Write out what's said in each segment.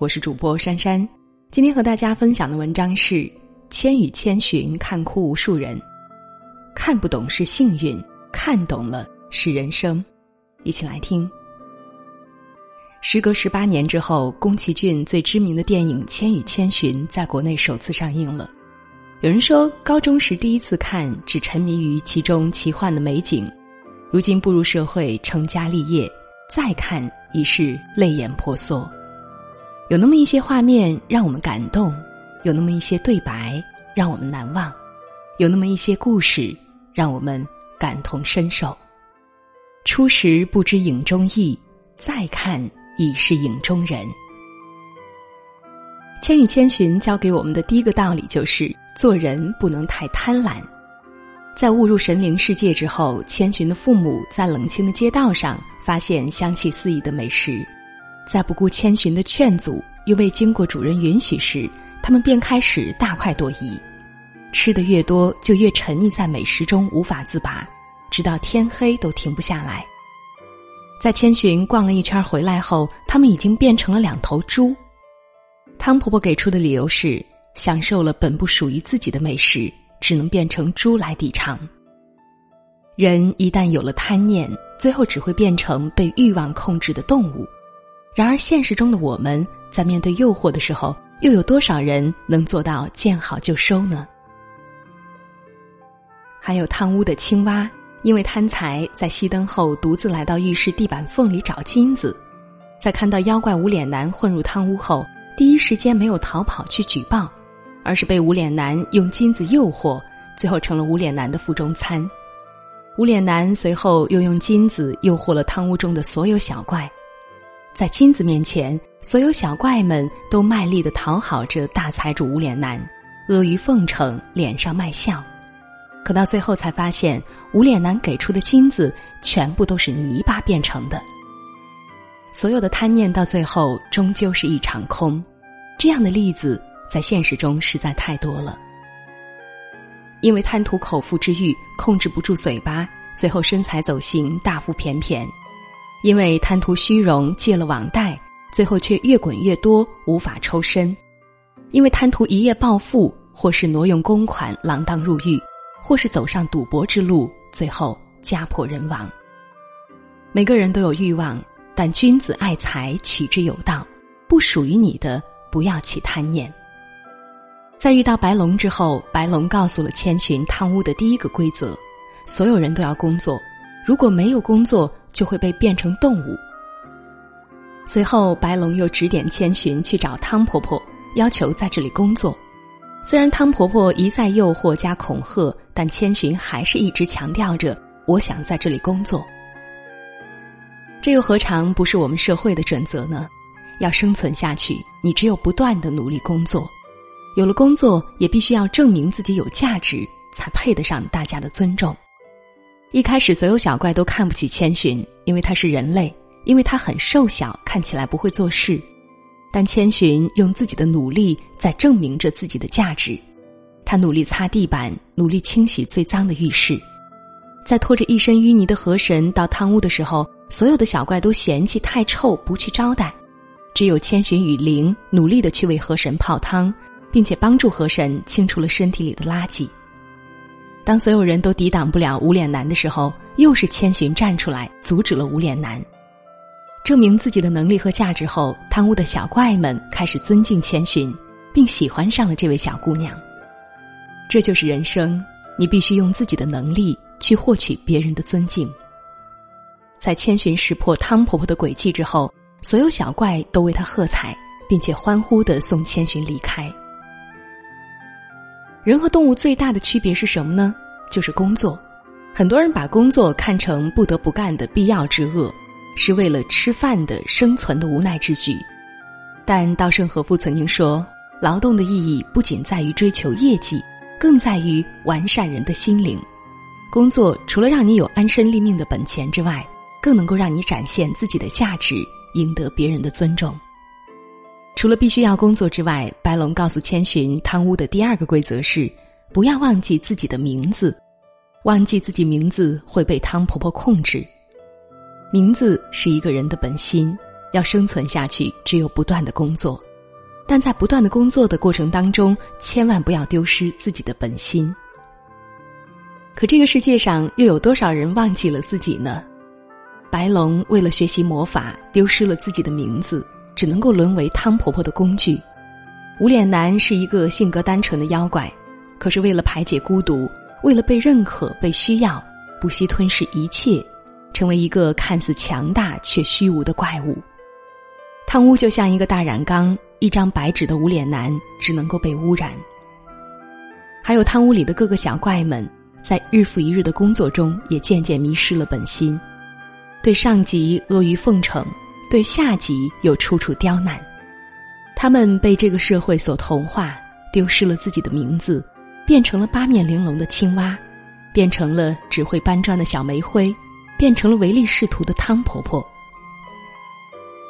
我是主播珊珊。今天和大家分享的文章是《千与千寻看哭无数人》，看不懂是幸运，看懂了是人生。一起来听。时隔十八年之后，宫崎骏最知名的电影《千与千寻》在国内首次上映了。有人说，高中时第一次看，只沉迷于其中奇幻的美景；如今步入社会，成家立业，再看已是泪眼婆娑。有那么一些画面让我们感动，有那么一些对白让我们难忘，有那么一些故事让我们感同身受。初时不知影中意，再看已是影中人。《千与千寻》教给我们的第一个道理就是：做人不能太贪婪。在误入神灵世界之后，千寻的父母在冷清的街道上发现香气四溢的美食。在不顾千寻的劝阻，又未经过主人允许时，他们便开始大快朵颐，吃的越多，就越沉溺在美食中无法自拔，直到天黑都停不下来。在千寻逛了一圈回来后，他们已经变成了两头猪。汤婆婆给出的理由是：享受了本不属于自己的美食，只能变成猪来抵偿。人一旦有了贪念，最后只会变成被欲望控制的动物。然而，现实中的我们在面对诱惑的时候，又有多少人能做到见好就收呢？还有贪污的青蛙，因为贪财，在熄灯后独自来到浴室地板缝里找金子，在看到妖怪无脸男混入汤屋后，第一时间没有逃跑去举报，而是被无脸男用金子诱惑，最后成了无脸男的腹中餐。无脸男随后又用金子诱惑了汤屋中的所有小怪。在金子面前，所有小怪们都卖力的讨好着大财主无脸男，阿谀奉承，脸上卖笑。可到最后才发现，无脸男给出的金子全部都是泥巴变成的。所有的贪念到最后终究是一场空。这样的例子在现实中实在太多了。因为贪图口腹之欲，控制不住嘴巴，最后身材走形，大腹便便。因为贪图虚荣，借了网贷，最后却越滚越多，无法抽身；因为贪图一夜暴富，或是挪用公款，锒铛入狱，或是走上赌博之路，最后家破人亡。每个人都有欲望，但君子爱财，取之有道。不属于你的，不要起贪念。在遇到白龙之后，白龙告诉了千寻贪污的第一个规则：所有人都要工作，如果没有工作。就会被变成动物。随后，白龙又指点千寻去找汤婆婆，要求在这里工作。虽然汤婆婆一再诱惑加恐吓，但千寻还是一直强调着：“我想在这里工作。”这又何尝不是我们社会的准则呢？要生存下去，你只有不断的努力工作。有了工作，也必须要证明自己有价值，才配得上大家的尊重。一开始，所有小怪都看不起千寻，因为他是人类，因为他很瘦小，看起来不会做事。但千寻用自己的努力在证明着自己的价值。他努力擦地板，努力清洗最脏的浴室。在拖着一身淤泥的河神到汤屋的时候，所有的小怪都嫌弃太臭，不去招待。只有千寻与灵努力的去为河神泡汤，并且帮助河神清除了身体里的垃圾。当所有人都抵挡不了无脸男的时候，又是千寻站出来阻止了无脸男。证明自己的能力和价值后，贪污的小怪们开始尊敬千寻，并喜欢上了这位小姑娘。这就是人生，你必须用自己的能力去获取别人的尊敬。在千寻识破汤婆婆的诡计之后，所有小怪都为她喝彩，并且欢呼的送千寻离开。人和动物最大的区别是什么呢？就是工作。很多人把工作看成不得不干的必要之恶，是为了吃饭的生存的无奈之举。但稻盛和夫曾经说，劳动的意义不仅在于追求业绩，更在于完善人的心灵。工作除了让你有安身立命的本钱之外，更能够让你展现自己的价值，赢得别人的尊重。除了必须要工作之外，白龙告诉千寻，贪污的第二个规则是，不要忘记自己的名字。忘记自己名字会被汤婆婆控制。名字是一个人的本心，要生存下去，只有不断的工作，但在不断的工作的过程当中，千万不要丢失自己的本心。可这个世界上又有多少人忘记了自己呢？白龙为了学习魔法，丢失了自己的名字，只能够沦为汤婆婆的工具。无脸男是一个性格单纯的妖怪，可是为了排解孤独，为了被认可、被需要，不惜吞噬一切，成为一个看似强大却虚无的怪物。汤屋就像一个大染缸。一张白纸的无脸男只能够被污染。还有汤屋里的各个小怪们，在日复一日的工作中，也渐渐迷失了本心，对上级阿谀奉承，对下级又处处刁难。他们被这个社会所同化，丢失了自己的名字，变成了八面玲珑的青蛙，变成了只会搬砖的小煤灰，变成了唯利是图的汤婆婆。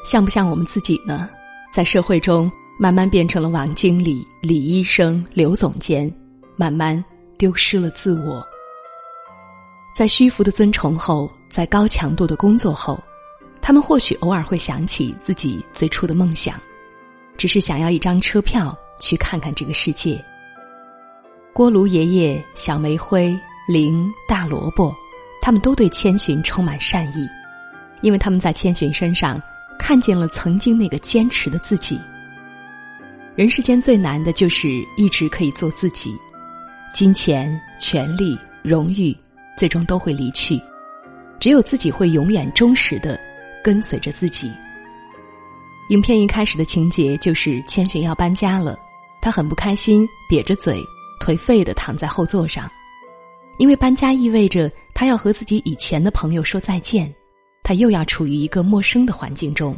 像不像我们自己呢？在社会中，慢慢变成了王经理、李医生、刘总监，慢慢丢失了自我。在虚浮的尊崇后，在高强度的工作后，他们或许偶尔会想起自己最初的梦想，只是想要一张车票去看看这个世界。锅炉爷爷、小煤灰、灵、大萝卜，他们都对千寻充满善意，因为他们在千寻身上。看见了曾经那个坚持的自己。人世间最难的就是一直可以做自己，金钱、权力、荣誉，最终都会离去，只有自己会永远忠实的跟随着自己。影片一开始的情节就是千寻要搬家了，他很不开心，瘪着嘴，颓废的躺在后座上，因为搬家意味着他要和自己以前的朋友说再见。他又要处于一个陌生的环境中。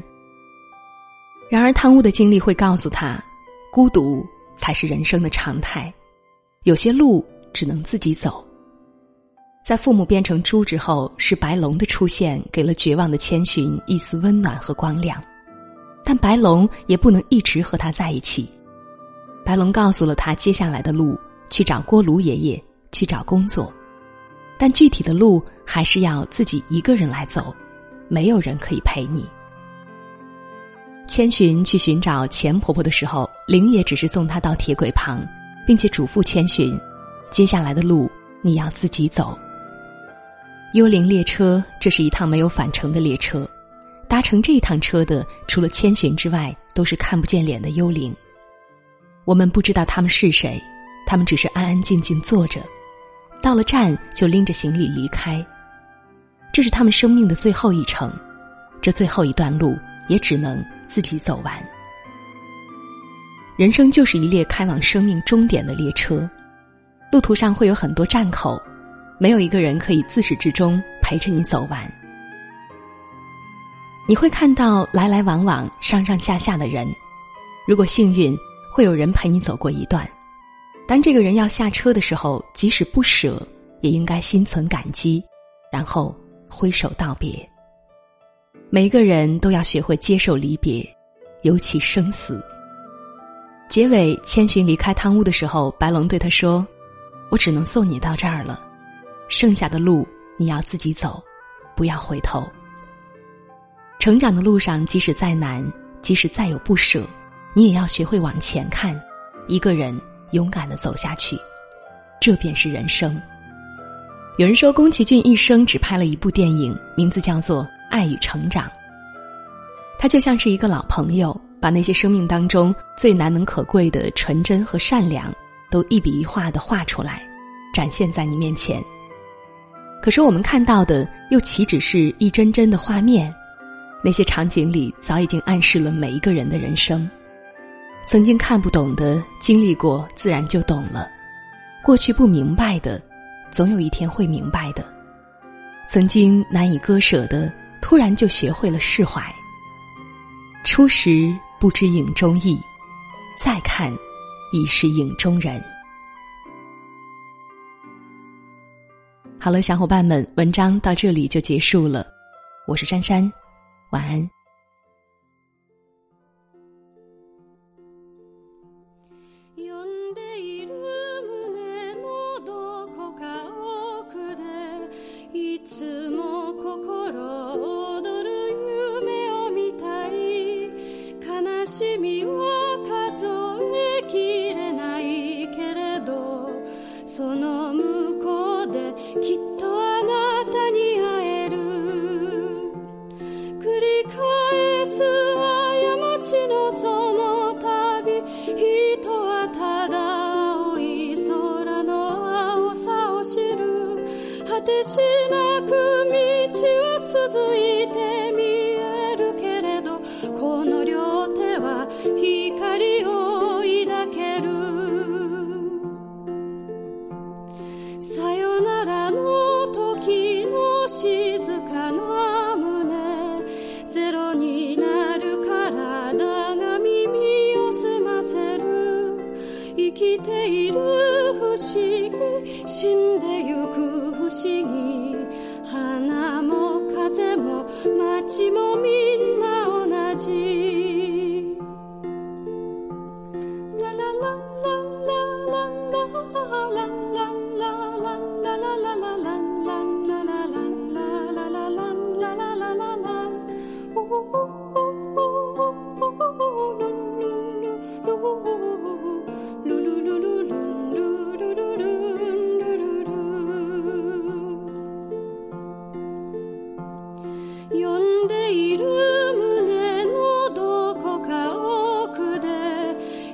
然而，贪污的经历会告诉他，孤独才是人生的常态。有些路只能自己走。在父母变成猪之后，是白龙的出现给了绝望的千寻一丝温暖和光亮，但白龙也不能一直和他在一起。白龙告诉了他接下来的路：去找锅炉爷爷，去找工作，但具体的路还是要自己一个人来走。没有人可以陪你。千寻去寻找钱婆婆的时候，灵也只是送她到铁轨旁，并且嘱咐千寻：接下来的路你要自己走。幽灵列车，这是一趟没有返程的列车，搭乘这一趟车的除了千寻之外，都是看不见脸的幽灵。我们不知道他们是谁，他们只是安安静静坐着，到了站就拎着行李离开。这是他们生命的最后一程，这最后一段路也只能自己走完。人生就是一列开往生命终点的列车，路途上会有很多站口，没有一个人可以自始至终陪着你走完。你会看到来来往往、上上下下的人，如果幸运，会有人陪你走过一段。当这个人要下车的时候，即使不舍，也应该心存感激，然后。挥手道别。每个人都要学会接受离别，尤其生死。结尾，千寻离开汤屋的时候，白龙对他说：“我只能送你到这儿了，剩下的路你要自己走，不要回头。成长的路上，即使再难，即使再有不舍，你也要学会往前看，一个人勇敢的走下去，这便是人生。”有人说，宫崎骏一生只拍了一部电影，名字叫做《爱与成长》。他就像是一个老朋友，把那些生命当中最难能可贵的纯真和善良，都一笔一画的画出来，展现在你面前。可是我们看到的，又岂止是一帧帧的画面？那些场景里，早已经暗示了每一个人的人生。曾经看不懂的，经历过，自然就懂了；过去不明白的。总有一天会明白的，曾经难以割舍的，突然就学会了释怀。初时不知影中意，再看，已是影中人。好了，小伙伴们，文章到这里就结束了。我是珊珊，晚安。続いて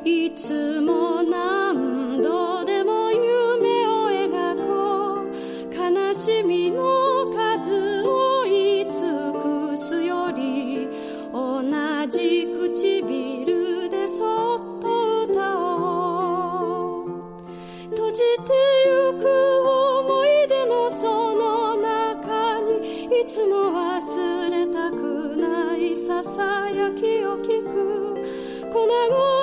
いつも何度でも夢を描こう悲しみの数をい尽くすより同じ唇でそっと歌おう閉じてゆく思い出のその中にいつも忘れたくないささやきを聞く。粉々